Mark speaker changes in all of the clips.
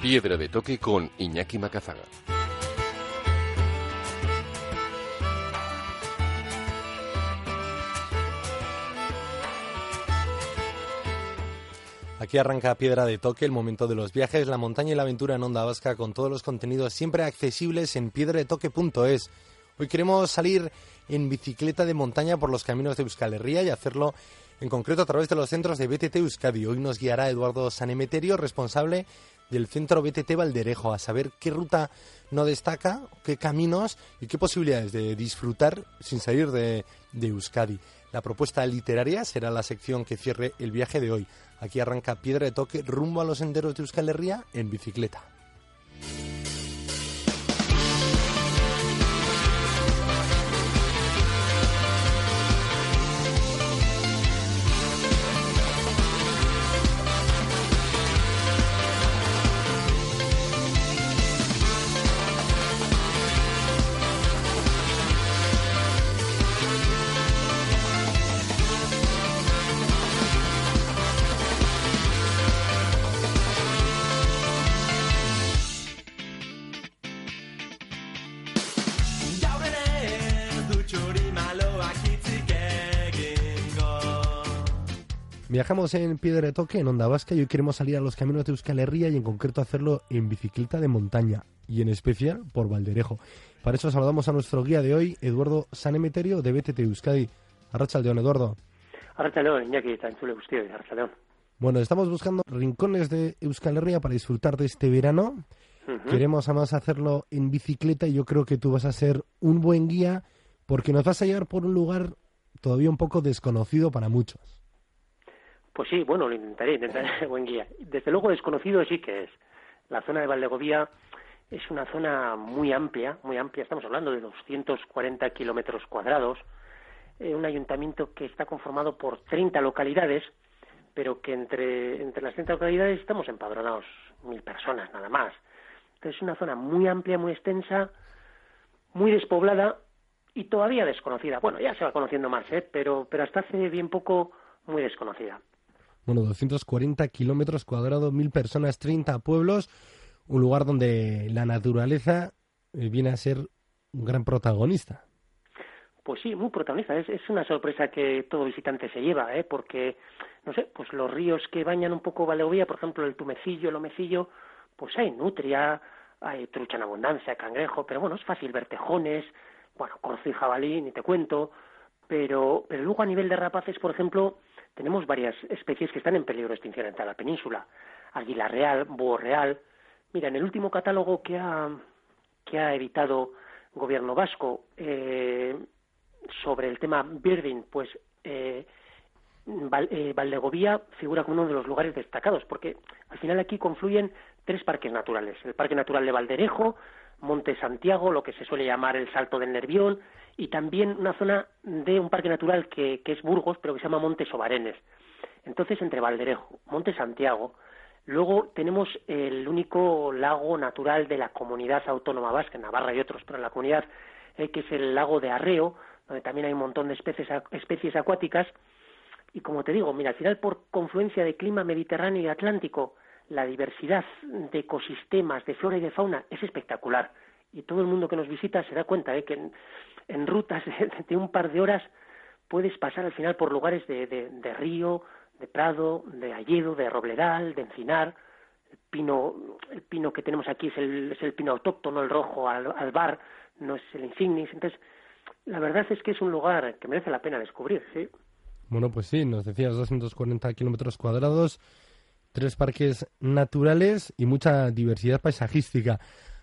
Speaker 1: Piedra de Toque con Iñaki Macazaga.
Speaker 2: Aquí arranca Piedra de Toque, el momento de los viajes, la montaña y la aventura en Onda Vasca con todos los contenidos siempre accesibles en piedradetoque.es. Hoy queremos salir en bicicleta de montaña por los caminos de Euskal Herria y hacerlo en concreto a través de los centros de BTT Euskadi. Hoy nos guiará Eduardo Sanemeterio, responsable del centro BTT Valderejo, a saber qué ruta no destaca, qué caminos y qué posibilidades de disfrutar sin salir de, Euskadi. La propuesta literaria será la sección que cierre el viaje de hoy. Aquí arranca Piedra de Toque rumbo a los senderos de Euskal Herria en bicicleta. Viajamos en Piedra de Toque, en Onda Vasca, y hoy queremos salir a los caminos de Euskal Herria y en concreto hacerlo en bicicleta de montaña y en especial por Valderejo. Para eso saludamos a nuestro guía de hoy, Eduardo Sanemeterio de BTT Euskadi. Arrachaldeón, Eduardo.
Speaker 3: Arrachaldeón, Iñaki, Tanchule Gustio, Arrachaldeón.
Speaker 2: Bueno, estamos buscando rincones de Euskal Herria para disfrutar de este verano. Queremos además hacerlo en bicicleta y yo creo que tú vas a ser un buen guía porque nos vas a llevar por un lugar todavía un poco desconocido para muchos.
Speaker 3: Pues sí, bueno, lo intentaré, intentaré buen guía. Desde luego desconocido sí que es. La zona de Valdegovía es una zona muy amplia, muy amplia, estamos hablando de 240 kilómetros cuadrados, eh, un ayuntamiento que está conformado por 30 localidades, pero que entre, entre las 30 localidades estamos empadronados mil personas nada más. Entonces es una zona muy amplia, muy extensa, muy despoblada y todavía desconocida. Bueno, ya se va conociendo más, ¿eh? pero, pero hasta hace bien poco muy desconocida
Speaker 2: bueno, 240 kilómetros cuadrados, mil personas, 30 pueblos, un lugar donde la naturaleza eh, viene a ser un gran protagonista.
Speaker 3: Pues sí, muy protagonista. Es, es una sorpresa que todo visitante se lleva, ¿eh? porque, no sé, pues los ríos que bañan un poco Valeovía, por ejemplo, el Tumecillo, el Omecillo, pues hay nutria, hay trucha en abundancia, cangrejo, pero bueno, es fácil ver tejones, bueno, corzo y jabalí, ni te cuento, pero, pero luego a nivel de rapaces, por ejemplo, tenemos varias especies que están en peligro de extinción en toda la península. Águila real, búho real. Mira, en el último catálogo que ha, que ha editado gobierno vasco eh, sobre el tema birding, pues eh, eh, Valdegovía figura como uno de los lugares destacados, porque al final aquí confluyen tres parques naturales. El Parque Natural de Valderejo, Monte Santiago, lo que se suele llamar el Salto del Nervión, y también una zona de un parque natural que, es Burgos, pero que se llama Monte Sobarenes. Entonces, entre Valderejo, Monte Santiago, luego tenemos el único lago natural de la comunidad autónoma vasca, Navarra y otros, pero en la comunidad, eh, que es el lago de Arreo, donde también hay un montón de especies, especies acuáticas. Y como te digo, mira, al final por confluencia de clima mediterráneo y atlántico, la diversidad de ecosistemas, de flora y de fauna es espectacular. Y todo el mundo que nos visita se da cuenta de que en rutas de, un par de horas puedes pasar al final por lugares de, de, río, de prado, de alledo, de robledal, de encinar. El pino, el pino que tenemos aquí es el, es el pino autóctono, el rojo al, bar, no es el insignis. Entonces, la verdad es que es un lugar que merece la pena descubrir, sí.
Speaker 2: Bueno, pues sí, nos decías 240 kilómetros cuadrados, tres parques naturales y mucha diversidad paisajística.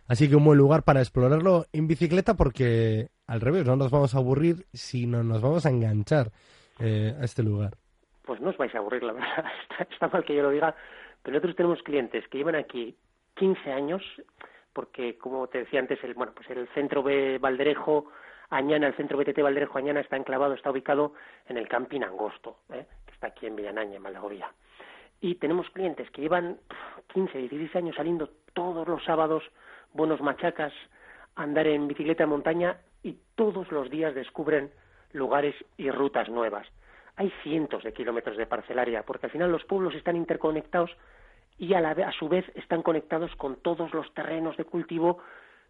Speaker 2: Así que un buen lugar para explorarlo en bicicleta porque al revés, no nos vamos a aburrir, sino nos vamos a enganchar eh, a este lugar.
Speaker 3: Pues no os vais a aburrir, la verdad. Está, mal que yo lo diga, pero nosotros tenemos clientes que llevan aquí 15 años, porque como te decía antes, el, bueno, pues el centro B Valderejo, Añana, el centro BTT Valderejo Añana está enclavado, está ubicado en el Camping Angosto, ¿eh? que está aquí en Villanaña, en Valdegovía. Y tenemos clientes que llevan 15, 16 años saliendo todos los sábados, buenos machacas, andar en bicicleta de montaña y todos los días descubren lugares y rutas nuevas. Hay cientos de kilómetros de parcelaria, porque al final los pueblos están interconectados y a, la, a su vez están conectados con todos los terrenos de cultivo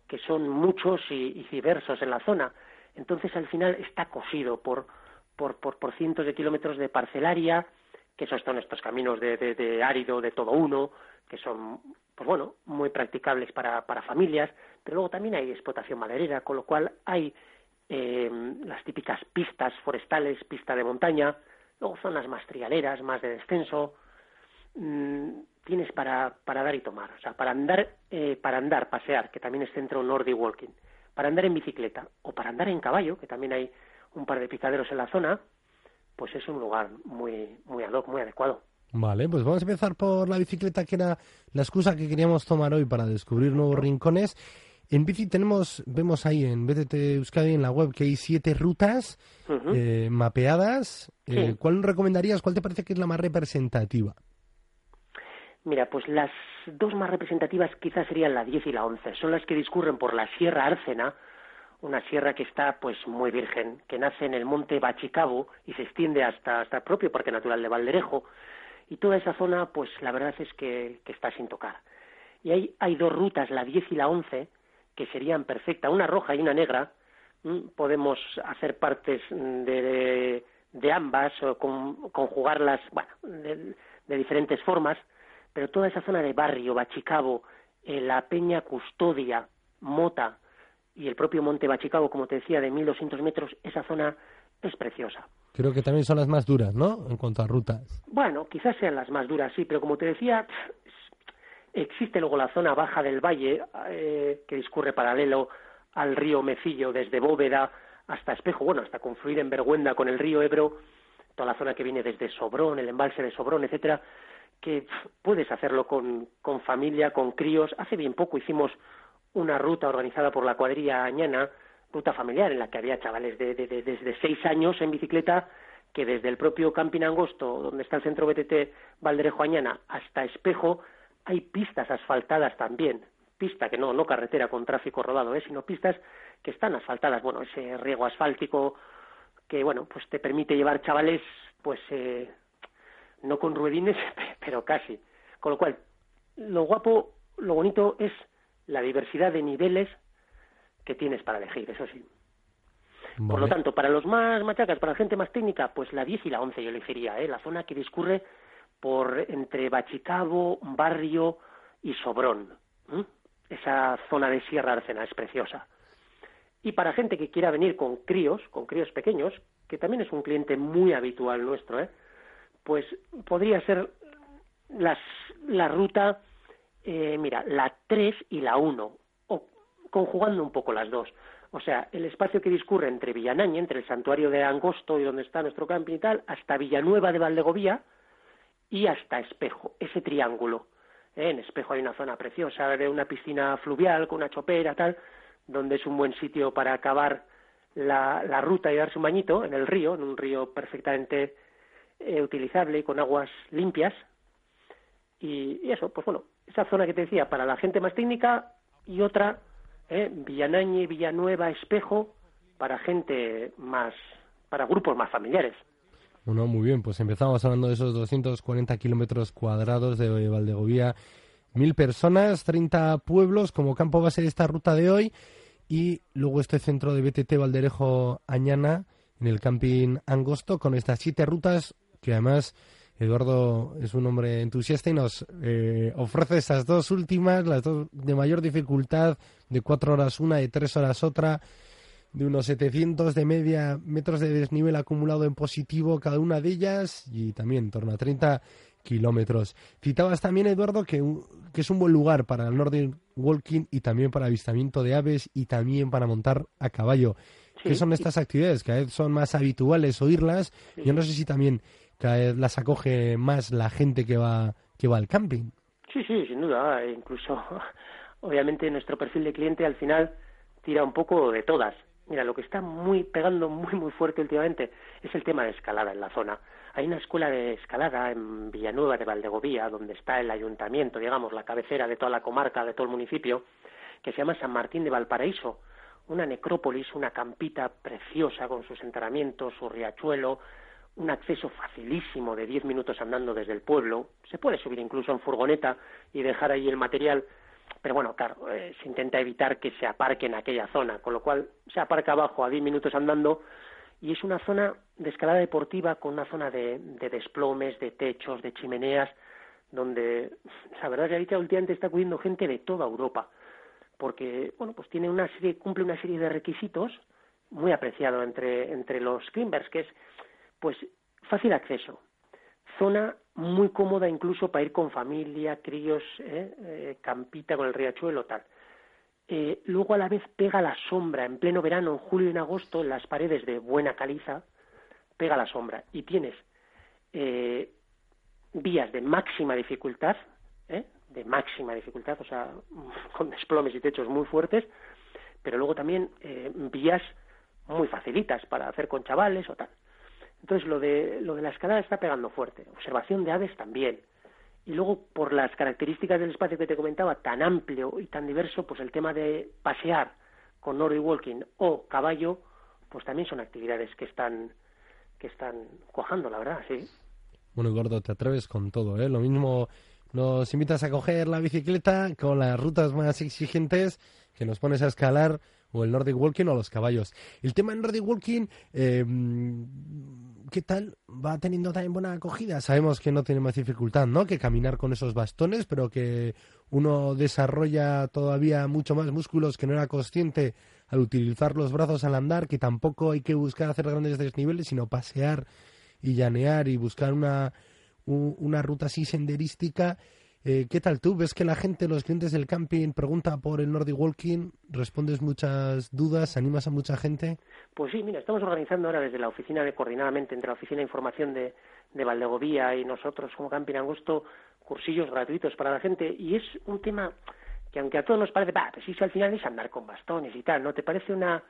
Speaker 3: que son muchos y, diversos en la zona. Entonces, al final está cosido por, por, por, cientos de kilómetros de parcelaria, que esos son estos caminos de, de, árido, de todo uno, que son, pues bueno, muy practicables para, para familias, pero luego también hay explotación maderera, con lo cual hay eh, las típicas pistas forestales, pista de montaña, luego zonas más trialeras, más de descenso, mm, tienes para, para dar y tomar, o sea, para andar, eh, para andar, pasear, que también es centro Nordic Walking, para andar en bicicleta o para andar en caballo, que también hay un par de picaderos en la zona, pues es un lugar muy, muy ad hoc, muy adecuado.
Speaker 2: Vale, pues vamos a empezar por la bicicleta, que era la excusa que queríamos tomar hoy para descubrir nuevos rincones. En bici tenemos, vemos ahí en BTT Euskadi en la web que hay siete rutas eh, mapeadas. Eh, ¿Cuál recomendarías? ¿Cuál te parece que es la más representativa?
Speaker 3: Mira, pues las dos más representativas quizás serían la 10 y la 11. Son las que discurren por la Sierra Árcena, una sierra que está pues muy virgen, que nace en el monte Bachicabo y se extiende hasta, hasta el propio Parque Natural de Valderejo. Y toda esa zona, pues la verdad es que, está sin tocar. Y hay, hay dos rutas, la 10 y la 11, que serían perfectas, una roja y una negra. Podemos hacer partes de, de, ambas o conjugarlas, bueno, de diferentes formas pero toda esa zona de barrio, Bachicabo, eh, la Peña Custodia, Mota y el propio Monte Bachicabo, como te decía, de 1.200 metros, esa zona es preciosa.
Speaker 2: Creo que también son las más duras, ¿no? En cuanto a rutas.
Speaker 3: Bueno, quizás sean las más duras, sí, pero como te decía, existe luego la zona baja del valle, eh, que discurre paralelo al río Mecillo, desde Bóveda hasta Espejo, bueno, hasta confluir en Vergüenda con el río Ebro, toda la zona que viene desde Sobrón, el embalse de Sobrón, etcétera, que puedes hacerlo con, con familia, con críos. Hace bien poco hicimos una ruta organizada por la cuadrilla Añana, ruta familiar, en la que había chavales de, de, desde seis años en bicicleta que desde el propio Camping Angosto, donde está el centro BTT Valderejo Añana, hasta Espejo, hay pistas asfaltadas también. Pista que no, no carretera con tráfico rodado, ¿eh? sino pistas que están asfaltadas. Bueno, ese riego asfáltico que, bueno, pues te permite llevar chavales, pues, eh, no con ruedines, pero casi. Con lo cual, lo guapo, lo bonito es la diversidad de niveles que tienes para elegir, eso sí. Por lo tanto, para los más machacas, para la gente más técnica, pues la 10 y la 11 yo elegiría, ¿eh? la zona que discurre por entre Bachicabo, Barrio y Sobrón. Esa zona de Sierra Arcena es preciosa. Y para gente que quiera venir con críos, con críos pequeños, que también es un cliente muy habitual nuestro, ¿eh? pues podría ser las, la ruta, eh, mira, la 3 y la 1, o conjugando un poco las dos. O sea, el espacio que discurre entre Villanaña, entre el santuario de Angosto y donde está nuestro camping y tal, hasta Villanueva de Valdegovía y hasta Espejo, ese triángulo. ¿eh? En Espejo hay una zona preciosa una piscina fluvial con una chopera, tal, donde es un buen sitio para acabar la, ruta y darse un bañito en el río, en un río perfectamente eh, utilizable con aguas limpias. Y, eso, pues bueno, esa zona que te decía, para la gente más técnica y otra, eh, Villanañe, Villanueva, Espejo, para gente más, para grupos más familiares.
Speaker 2: Bueno, muy bien, pues empezamos hablando de esos 240 kilómetros cuadrados de Valdegovía, mil personas, 30 pueblos como campo base de esta ruta de hoy y luego este centro de BTT Valderejo Añana en el camping Angosto con estas siete rutas que además Eduardo es un hombre entusiasta y nos eh, ofrece esas dos últimas, las dos de mayor dificultad, de cuatro horas una, de tres horas otra, de unos 700 de media metros de desnivel acumulado en positivo cada una de ellas y también en torno a 30 kilómetros. Citabas también, Eduardo, que, que es un buen lugar para el Nordic Walking y también para avistamiento de aves y también para montar a caballo. ¿Qué son estas actividades? Cada vez son más habituales oírlas. Yo no sé si también cada vez las acoge más la gente que va, que va al camping.
Speaker 3: Sí, sí, sin duda. Incluso, obviamente, nuestro perfil de cliente al final tira un poco de todas. Mira, lo que está muy pegando muy, muy fuerte últimamente es el tema de escalada en la zona. Hay una escuela de escalada en Villanueva de Valdegovía, donde está el ayuntamiento, digamos, la cabecera de toda la comarca, de todo el municipio, que se llama San Martín de Valparaíso. Una necrópolis, una campita preciosa con sus enterramientos, su riachuelo, un acceso facilísimo de 10 minutos andando desde el pueblo. Se puede subir incluso en furgoneta y dejar ahí el material, pero bueno, claro, eh, se intenta evitar que se aparque en aquella zona, con lo cual se aparca abajo a 10 minutos andando y es una zona de escalada deportiva con una zona de, desplomes, de techos, de chimeneas, donde la verdad es que ahorita últimamente está acudiendo gente de toda Europa, porque bueno, pues tiene una serie, cumple una serie de requisitos muy apreciado entre, entre los climbers, que es pues fácil acceso, zona muy cómoda incluso para ir con familia, críos, ¿eh? Eh, campita con el riachuelo, tal. Eh, luego a la vez pega la sombra en pleno verano, en julio y en agosto, en las paredes de buena caliza, pega la sombra y tienes vías de máxima dificultad, de máxima dificultad, o sea, con desplomes y techos muy fuertes, pero luego también vías muy facilitas para hacer con chavales o tal. Entonces, lo de, lo de la escalada está pegando fuerte. Observación de aves también. Y luego, por las características del espacio que te comentaba, tan amplio y tan diverso, pues el tema de pasear con Nordic Walking o caballo, pues también son actividades que están, que están cuajando, la verdad, sí.
Speaker 2: Bueno, Gordo, te atreves con todo, ¿eh? Lo mismo nos invitas a coger la bicicleta con las rutas más exigentes que nos pones a escalar o el Nordic Walking o los caballos. El tema del Nordic Walking, eh, ¿qué tal? Va teniendo también buena acogida. Sabemos que no tiene más dificultad, ¿no? Que caminar con esos bastones, pero que uno desarrolla todavía mucho más músculos que no era consciente al utilizar los brazos al andar, que tampoco hay que buscar hacer grandes desniveles, sino pasear y llanear y buscar una, una ruta así senderística eh, ¿Qué tal tú? ¿Ves que la gente, los clientes del camping, pregunta por el Nordic Walking? ¿Respondes muchas dudas? ¿Animas a mucha gente?
Speaker 3: Pues sí, mira, estamos organizando ahora desde la oficina de coordinadamente entre la oficina de información de, de Valdegovía y nosotros como Camping Angosto cursillos gratuitos para la gente y es un tema que aunque a todos nos parece, bah, pues sí, al final es andar con bastones y tal, ¿no? Te parece una,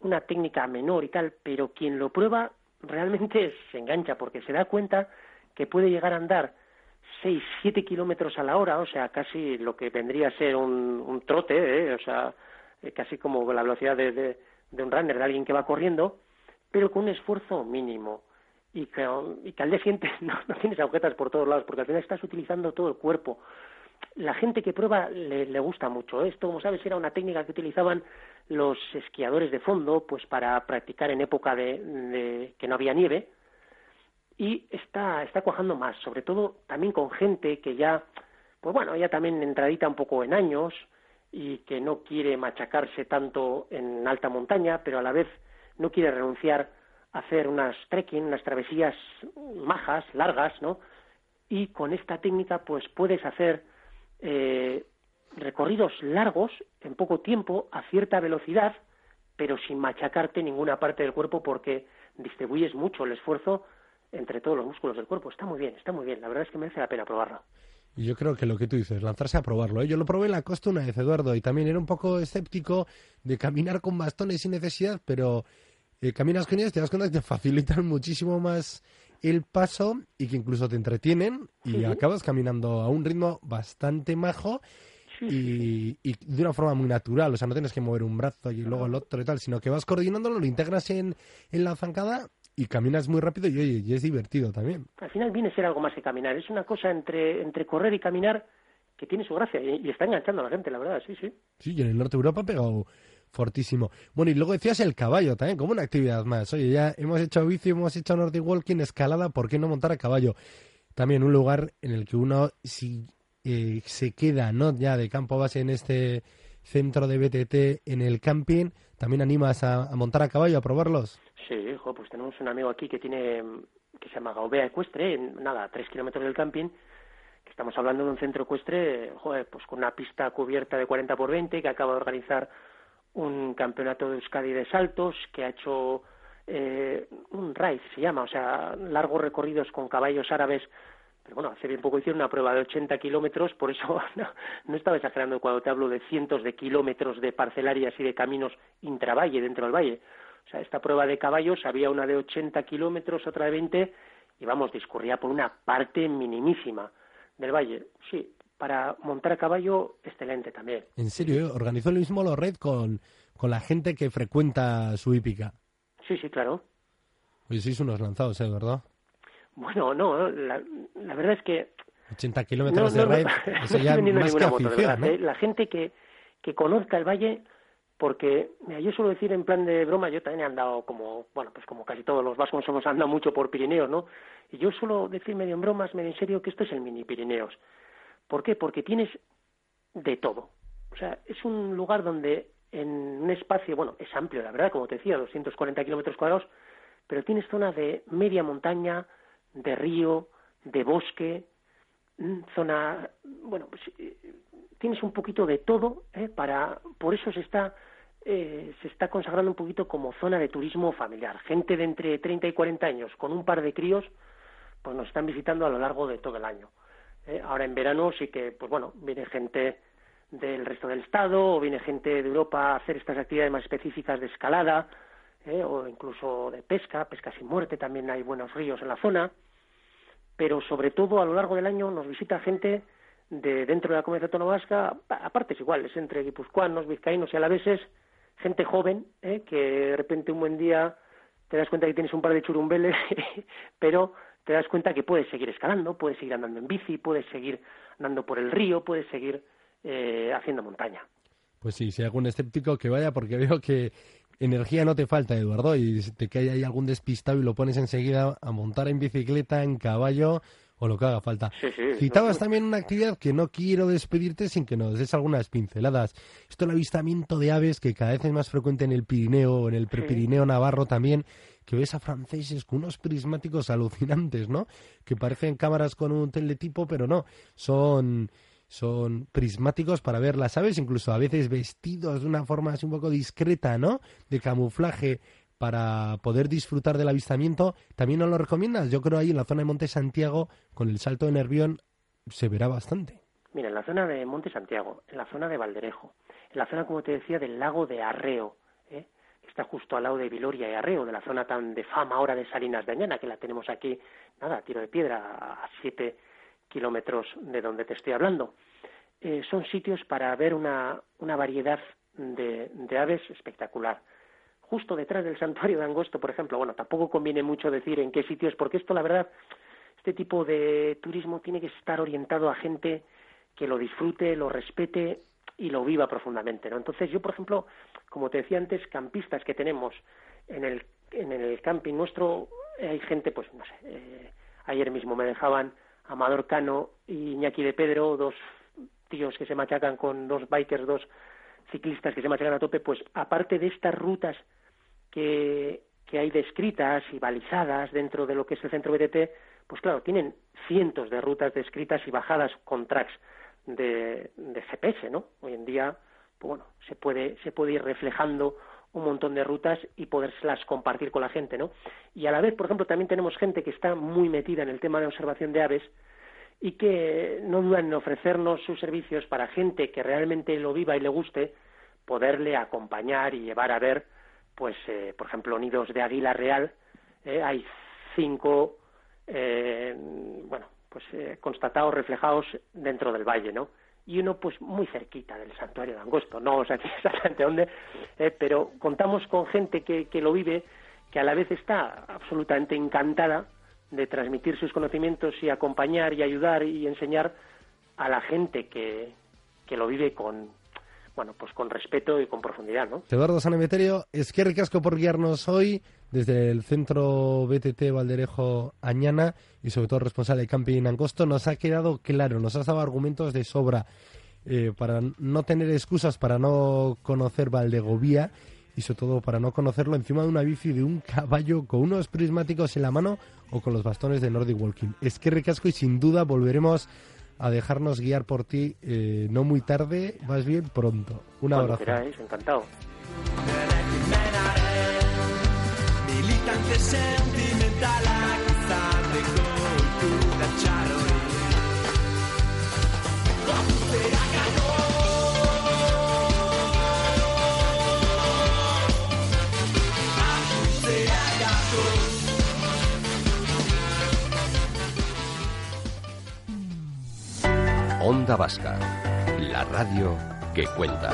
Speaker 3: una técnica menor y tal, pero quien lo prueba realmente se engancha porque se da cuenta que puede llegar a andar 6, 7 kilómetros a la hora, o sea, casi lo que vendría a ser un, un trote, ¿eh? o sea, eh, casi como la velocidad de, de, un runner, de alguien que va corriendo, pero con un esfuerzo mínimo. Y que, y que al día siguiente no, no tienes agujetas por todos lados, porque al final estás utilizando todo el cuerpo. La gente que prueba le, le gusta mucho. Esto, como sabes, era una técnica que utilizaban los esquiadores de fondo, pues para practicar en época de, de que no había nieve, y está, está cuajando más, sobre todo también con gente que ya, pues bueno, ya también entradita un poco en años y que no quiere machacarse tanto en alta montaña, pero a la vez no quiere renunciar a hacer unas trekking, unas travesías majas, largas, ¿no? Y con esta técnica, pues puedes hacer eh, recorridos largos en poco tiempo, a cierta velocidad, pero sin machacarte ninguna parte del cuerpo porque distribuyes mucho el esfuerzo entre todos los músculos del cuerpo. Está muy bien, está muy bien. La verdad es que merece la pena probarlo.
Speaker 2: Y yo creo que lo que tú dices, lanzarse a probarlo. ¿eh? Yo lo probé en la costa una vez, Eduardo, y también era un poco escéptico de caminar con bastones sin necesidad, pero eh, caminas con ellos, te das cuenta que te facilitan muchísimo más el paso y que incluso te entretienen y acabas caminando a un ritmo bastante majo y, y, de una forma muy natural. O sea, no tienes que mover un brazo y luego el otro y tal, sino que vas coordinándolo, lo integras en, en la zancada y caminas muy rápido y, oye, y es divertido también.
Speaker 3: Al final viene a ser algo más que caminar. Es una cosa entre, entre correr y caminar que tiene su gracia y, está enganchando a la gente, la verdad, sí, sí.
Speaker 2: Sí, y en el norte de Europa ha pegado fortísimo. Bueno, y luego decías el caballo también, como una actividad más. Oye, ya hemos hecho bici, hemos hecho Nordic Walking, escalada, ¿por qué no montar a caballo? También un lugar en el que uno, si eh, se queda, ¿no? Ya de campo base en este centro de BTT, en el camping, ¿también animas a montar a caballo, a probarlos?
Speaker 3: Sí, pues tenemos un amigo aquí que tiene, que se llama Gaubea Ecuestre, en, nada, a tres kilómetros del camping, que estamos hablando de un centro ecuestre, joder, pues con una pista cubierta de 40 por 20, que acaba de organizar un campeonato de Euskadi de saltos, que ha hecho eh, un raid, se llama, o sea, largos recorridos con caballos árabes, pero bueno, hace bien poco hicieron una prueba de 80 kilómetros, por eso no, no estaba exagerando cuando te hablo de cientos de kilómetros de parcelarias y de caminos intravalle dentro del valle. O sea, esta prueba de caballos había una de 80 kilómetros, otra de 20, y vamos, discurría por una parte minimísima del valle. Sí, para montar a caballo, excelente también.
Speaker 2: ¿En serio? Eh? ¿Organizó el mismo lo red con, con la gente que frecuenta su hípica?
Speaker 3: Sí, sí, claro.
Speaker 2: Oye, sois unos lanzados, ¿eh? ¿Verdad?
Speaker 3: Bueno, no, la, verdad es que...
Speaker 2: 80 kilómetros de raid, eso ya más que afición,
Speaker 3: ¿eh? La gente que, que conozca el valle, porque mira, yo suelo decir en plan de broma, yo también he andado como, bueno, pues como casi todos los vascos hemos andado mucho por Pirineos, ¿no? Y yo suelo decir medio en bromas, medio en serio, que esto es el mini Pirineos. ¿Por qué? Porque tienes de todo. O sea, es un lugar donde en un espacio, bueno, es amplio, la verdad, como te decía, 240 kilómetros cuadrados, pero tienes zona de media montaña, de río, de bosque, mm, zona, bueno, pues eh, tienes un poquito de todo, ¿eh? para, por eso se está, eh, se está consagrando un poquito como zona de turismo familiar. Gente de entre 30 y 40 años con un par de críos, pues nos están visitando a lo largo de todo el año. ¿eh? Ahora en verano sí que, pues bueno, viene gente del resto del estado o viene gente de Europa a hacer estas actividades más específicas de escalada ¿eh? o incluso de pesca, pesca sin muerte, también hay buenos ríos en la zona, pero sobre todo a lo largo del año nos visita gente de dentro de la comunidad autónoma vasca, aparte es igual, es entre guipuzcoanos, vizcaínos y alaveses, gente joven, ¿eh? que de repente un buen día te das cuenta que tienes un par de churumbeles, pero te das cuenta que puedes seguir escalando, puedes seguir andando en bici, puedes seguir andando por el río, puedes seguir eh, haciendo montaña.
Speaker 2: Pues sí, si hay algún escéptico que vaya, porque veo que energía no te falta, Eduardo, y te cae ahí algún despistado y lo pones enseguida a montar en bicicleta, en caballo o lo que haga falta. Citabas también una actividad que no quiero despedirte sin que nos des algunas pinceladas. Esto el avistamiento de aves que cada vez es más frecuente en el Pirineo, o en el Prepirineo Navarro también, que ves a franceses con unos prismáticos alucinantes, ¿no? Que parecen cámaras con un teletipo, pero no, son son prismáticos para ver las aves, incluso a veces vestidos de una forma así un poco discreta, ¿no? De camuflaje para poder disfrutar del avistamiento. ¿También nos lo recomiendas? Yo creo ahí en la zona de Monte Santiago, con el salto de Nervión, se verá bastante.
Speaker 3: Mira, en la zona de Monte Santiago, en la zona de Valderejo, en la zona, como te decía, del lago de Arreo, está justo al lado de Viloria y Arreo, de la zona tan de fama ahora de Salinas de Añana, que la tenemos aquí, nada, tiro de piedra, a siete kilómetros de donde te estoy hablando. Eh, son sitios para ver una, una variedad de, de, aves espectacular. Justo detrás del santuario de Angosto, por ejemplo, bueno, tampoco conviene mucho decir en qué sitios, porque esto, la verdad, este tipo de turismo tiene que estar orientado a gente que lo disfrute, lo respete y lo viva profundamente, ¿no? Entonces yo, por ejemplo, como te decía antes, campistas que tenemos en el, en el camping nuestro, eh, hay gente, pues no sé, eh, ayer mismo me dejaban Amador Cano y Iñaki de Pedro, dos tíos que se machacan con dos bikers, dos ciclistas que se machacan a tope, pues aparte de estas rutas que, hay descritas y balizadas dentro de lo que es el centro BTT, pues claro, tienen cientos de rutas descritas y bajadas con tracks de, de GPS, ¿no? Hoy en día, pues bueno, se puede, se puede ir reflejando un montón de rutas y podérselas compartir con la gente, ¿no? Y a la vez, por ejemplo, también tenemos gente que está muy metida en el tema de observación de aves y que no dudan en ofrecernos sus servicios para gente que realmente lo viva y le guste, poderle acompañar y llevar a ver, pues, eh, por ejemplo, nidos de águila real. Eh, hay cinco, eh, bueno, pues eh, constatados, reflejados dentro del valle, ¿no? Y uno, pues, muy cerquita del santuario de Angosto, no o sea, exactamente dónde, eh, pero contamos con gente que, que lo vive, que a la vez está absolutamente encantada de transmitir sus conocimientos y acompañar y ayudar y enseñar a la gente que, que lo vive con, bueno, pues con respeto y con profundidad, ¿no?
Speaker 2: Eduardo Sanemeterio, es que ricasco por guiarnos hoy desde el centro BTT Valderejo Añana y sobre todo responsable de Camping Angosto, nos ha quedado claro, nos has dado argumentos de sobra eh, para no tener excusas para no conocer Valdegovía y sobre todo para no conocerlo encima de una bici de un caballo con unos prismáticos en la mano o con los bastones de Nordic Walking. Es que ricasco y sin duda volveremos a dejarnos guiar por ti eh, no muy tarde, más bien pronto. Un abrazo.
Speaker 3: Queráis, encantado.
Speaker 1: Onda La radio que cuenta.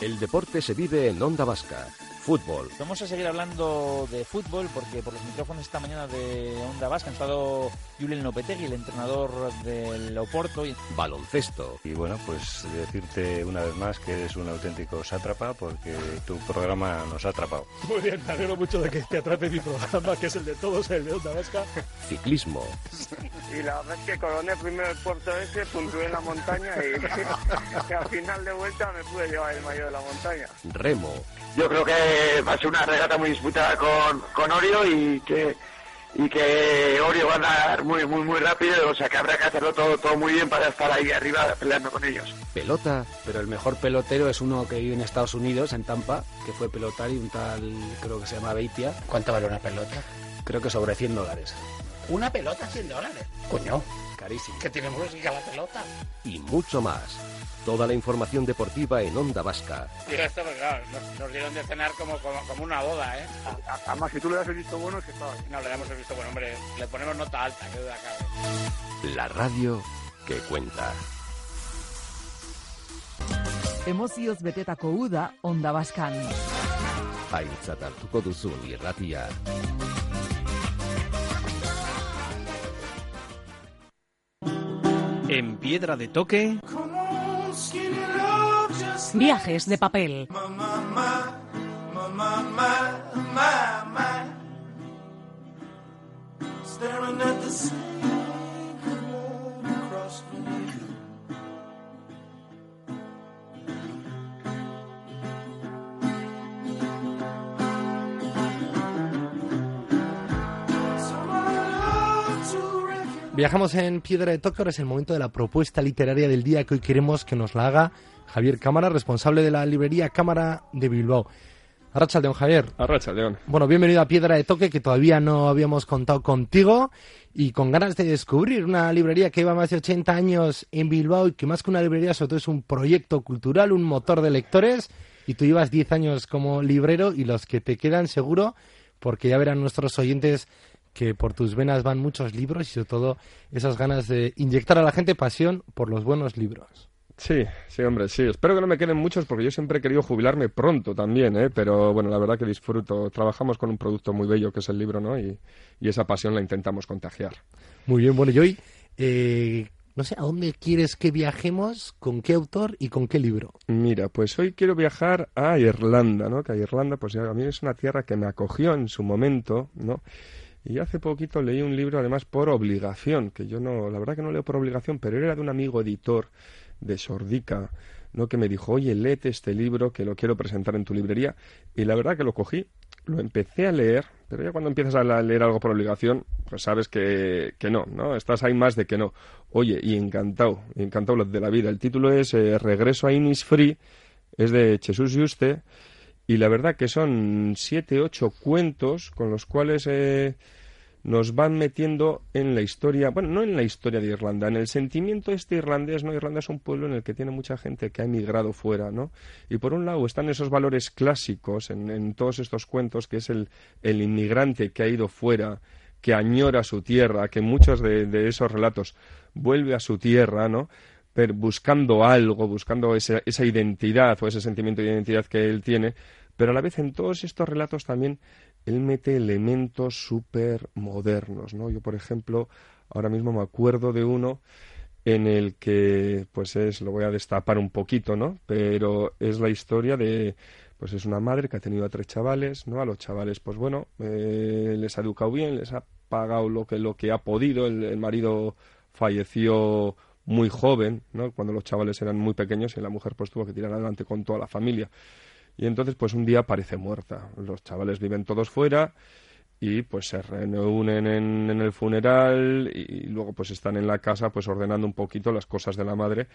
Speaker 1: El deporte se vive en Onda Vasca. Fútbol.
Speaker 4: Vamos a seguir hablando de fútbol porque por los micrófonos esta mañana de Onda Vasca han estado Julen Lopetegui, el entrenador del Oporto.
Speaker 1: Baloncesto.
Speaker 5: Y bueno, pues decirte una vez más que eres un auténtico sátrapa porque tu programa nos ha atrapado.
Speaker 6: Muy bien, me alegro mucho de que te atrape mi programa, que es el de todos, el de Onda Vasca.
Speaker 1: Ciclismo.
Speaker 7: Y la verdad es que coroné primero el puerto ese, puntué en la montaña y, y al final de vuelta me pude llevar el mayor de la montaña.
Speaker 1: Remo.
Speaker 8: Yo creo que va a ser una regata muy disputada con, con Orio y que y que Orio va a andar muy muy muy rápido, o sea que habrá que hacerlo todo todo muy bien para estar ahí arriba peleando con ellos.
Speaker 1: Pelota.
Speaker 9: Pero el mejor pelotero es uno que vive en Estados Unidos, en Tampa, que fue pelotar y un tal, creo que se llama Beitia.
Speaker 10: ¿Cuánto vale una pelota?
Speaker 9: Creo que sobre 100 dólares.
Speaker 10: ¿Una pelota 100 dólares? Coño,
Speaker 9: Carísimo.
Speaker 10: que tiene música la pelota.
Speaker 1: Y mucho más. Toda la información deportiva en Onda Vasca.
Speaker 10: Digo, esto, pues claro, nos, nos dieron de cenar como, como, como una boda, ¿eh?
Speaker 7: Además, si tú le das el visto bueno, es que estaba
Speaker 10: No, le damos el visto bueno, hombre, le ponemos nota alta, que duda cabe.
Speaker 1: La radio que cuenta.
Speaker 11: Emozioz betetako uda Onda Baskan.
Speaker 1: Aintzat hartuko duzun irratia.
Speaker 12: En piedra de toque.
Speaker 11: Viajes de papel.
Speaker 2: Viajamos en Piedra de Toque, ahora es el momento de la propuesta literaria del día que hoy queremos que nos la haga Javier Cámara, responsable de la librería Cámara de Bilbao. Arracha León, Javier.
Speaker 13: Arracha León.
Speaker 2: Bueno, bienvenido a Piedra de Toque, que todavía no habíamos contado contigo y con ganas de descubrir una librería que lleva más de 80 años en Bilbao y que más que una librería, sobre todo es un proyecto cultural, un motor de lectores. Y tú llevas 10 años como librero y los que te quedan seguro, porque ya verán nuestros oyentes que por tus venas van muchos libros y sobre todo esas ganas de inyectar a la gente pasión por los buenos libros.
Speaker 13: Sí, sí, hombre, sí. Espero que no me queden muchos porque yo siempre he querido jubilarme pronto también, ¿eh? Pero bueno, la verdad que disfruto. Trabajamos con un producto muy bello que es el libro, ¿no? Y, y esa pasión la intentamos contagiar.
Speaker 2: Muy bien, bueno, y hoy, eh, no sé, ¿a dónde quieres que viajemos? ¿Con qué autor y con qué libro?
Speaker 13: Mira, pues hoy quiero viajar a Irlanda, ¿no? Que a Irlanda, pues a mí es una tierra que me acogió en su momento, ¿no? Y hace poquito leí un libro, además, por obligación, que yo no, la verdad que no leo por obligación, pero era de un amigo editor de Sordica, ¿no? que me dijo, oye, léete este libro que lo quiero presentar en tu librería. Y la verdad que lo cogí, lo empecé a leer, pero ya cuando empiezas a leer algo por obligación, pues sabes que, que no, ¿no? Estás ahí más de que no. Oye, y encantado, encantado de la vida. El título es eh, Regreso a Innisfree, es de Jesús Yuste, y la verdad que son siete, ocho cuentos con los cuales eh, nos van metiendo en la historia, bueno, no en la historia de Irlanda, en el sentimiento este irlandés, ¿no? Irlanda es un pueblo en el que tiene mucha gente que ha emigrado fuera, ¿no? Y por un lado están esos valores clásicos en, en todos estos cuentos, que es el, el inmigrante que ha ido fuera, que añora su tierra, que muchos de, de esos relatos vuelve a su tierra, ¿no? Pero buscando algo, buscando esa, esa identidad o ese sentimiento de identidad que él tiene, pero a la vez en todos estos relatos también él mete elementos súper modernos, ¿no? Yo, por ejemplo, ahora mismo me acuerdo de uno en el que, pues es, lo voy a destapar un poquito, ¿no? Pero es la historia de, pues es una madre que ha tenido a tres chavales, ¿no? A los chavales, pues bueno, eh, les ha educado bien, les ha pagado lo que, lo que ha podido, el, el marido falleció muy joven, ¿no? Cuando los chavales eran muy pequeños y la mujer pues tuvo que tirar adelante con toda la familia. Y entonces, pues un día aparece muerta. Los chavales viven todos fuera y pues se reúnen en, en el funeral y, luego pues están en la casa pues ordenando un poquito las cosas de la madre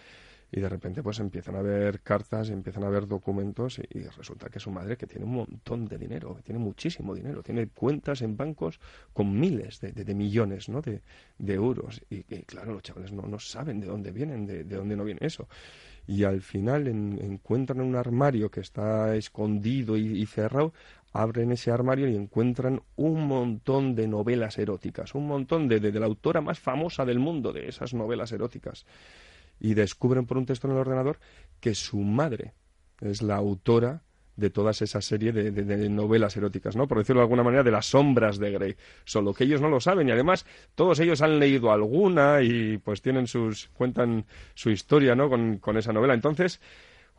Speaker 13: y de repente pues empiezan a ver cartas y empiezan a ver documentos y, resulta que su madre que tiene un montón de dinero, que tiene muchísimo dinero, tiene cuentas en bancos con miles de, de- de millones ¿no? de, de euros y, claro los chavales no, no saben de dónde vienen, de, de dónde no viene eso y al final en- encuentran un armario que está escondido y, cerrado, abren ese armario y encuentran un montón de novelas eróticas, un montón de, de la autora más famosa del mundo de esas novelas eróticas. Y descubren por un texto en el ordenador que su madre es la autora de toda esa serie de, de, novelas eróticas, ¿no? Por decirlo de alguna manera, de las sombras de Grey. Solo que ellos no lo saben y además todos ellos han leído alguna y pues tienen sus cuentan su historia, ¿no? Con, con esa novela. Entonces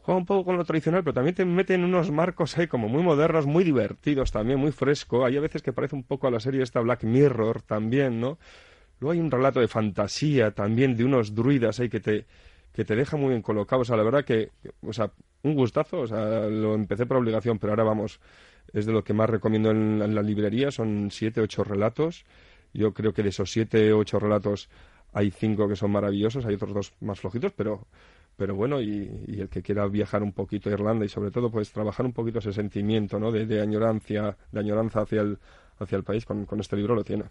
Speaker 13: juega un poco con lo tradicional, pero también te meten unos marcos ahí como muy modernos, muy divertidos también, muy fresco. Hay a veces que parece un poco a la serie esta Black Mirror también, ¿no? Luego hay un relato de fantasía también de unos druidas ahí que te que te deja muy bien colocado. O sea, la verdad que, o sea, un gustazo. O sea, lo empecé por obligación, pero ahora vamos, es de lo que más recomiendo en, la librería. Son siete, ocho relatos. Yo creo que de esos siete, ocho relatos hay cinco que son maravillosos, hay otros dos más flojitos, pero pero bueno, y, el que quiera viajar un poquito a Irlanda y sobre todo pues trabajar un poquito ese sentimiento, ¿no? De, de añorancia, de añoranza hacia el, hacia el país, con, con este libro lo tiene.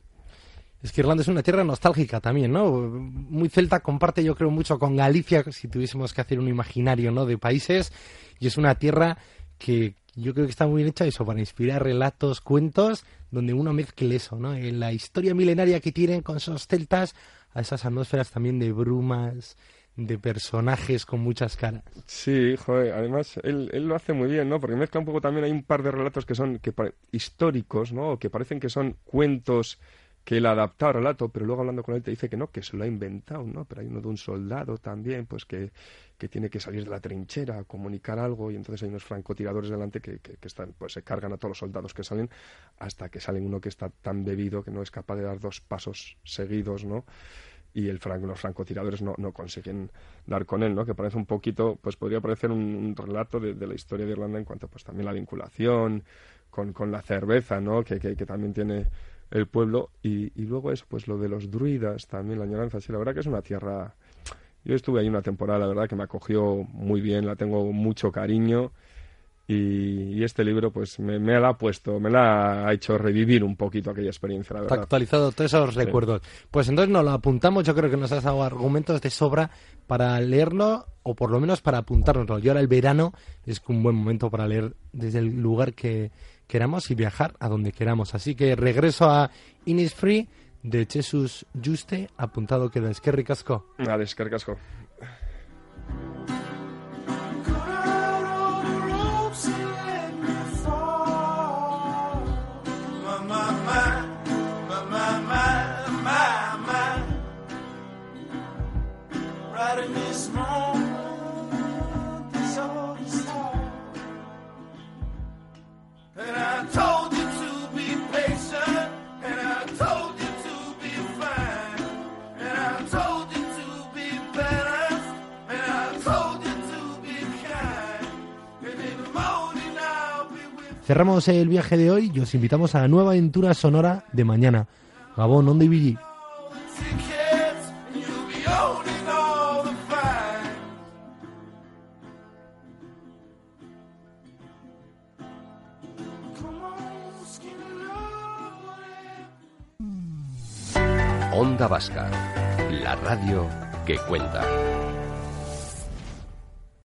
Speaker 2: Es que Irlanda es una tierra nostálgica también, ¿no? Muy celta, comparte yo creo mucho con Galicia, si tuviésemos que hacer un imaginario, ¿no? De países, y es una tierra que yo creo que está muy bien hecha eso, para inspirar relatos, cuentos, donde uno mezcle eso, ¿no? En la historia milenaria que tienen con esos celtas, a esas atmósferas también de brumas, de personajes con muchas caras.
Speaker 13: Sí, joder, además él, él, lo hace muy bien, ¿no? Porque mezcla un poco también, hay un par de relatos que son que históricos, ¿no? Que parecen que son cuentos que él adaptado al relato, pero luego hablando con él te dice que no, que se lo ha inventado, ¿no? Pero hay uno de un soldado también, pues que, que tiene que salir de la trinchera a comunicar algo y entonces hay unos francotiradores delante que, que, están, pues se cargan a todos los soldados que salen hasta que sale uno que está tan bebido que no es capaz de dar dos pasos seguidos, ¿no? y el los francotiradores no, no consiguen dar con él, ¿no? Que parece un poquito, pues podría parecer un, relato de, la historia de Irlanda en cuanto pues también la vinculación con, con la cerveza, ¿no? Que, que también tiene el pueblo y, y, luego eso, pues lo de los druidas, también la añoranza, sí, la verdad que es una tierra... Yo estuve ahí una temporada, la verdad que me acogió muy bien, la tengo mucho cariño y, este libro pues me, me, la ha puesto, me la ha hecho revivir un poquito aquella experiencia, la verdad.
Speaker 2: Ha actualizado todos esos recuerdos. Pues entonces nos lo apuntamos, yo creo que nos has dado argumentos de sobra para leerlo o por lo menos para apuntárnoslo. Y ahora el verano es un buen momento para leer desde el lugar que, queramos y viajar a donde queramos. Así que regreso a Innisfree de Jesús Juste, apuntado que es que ricasco.
Speaker 13: Vale, es que
Speaker 2: Cerramos el viaje de hoy y os invitamos a la nueva aventura sonora de mañana. Gabón, Onda y
Speaker 1: Onda Vasca, la radio que cuenta.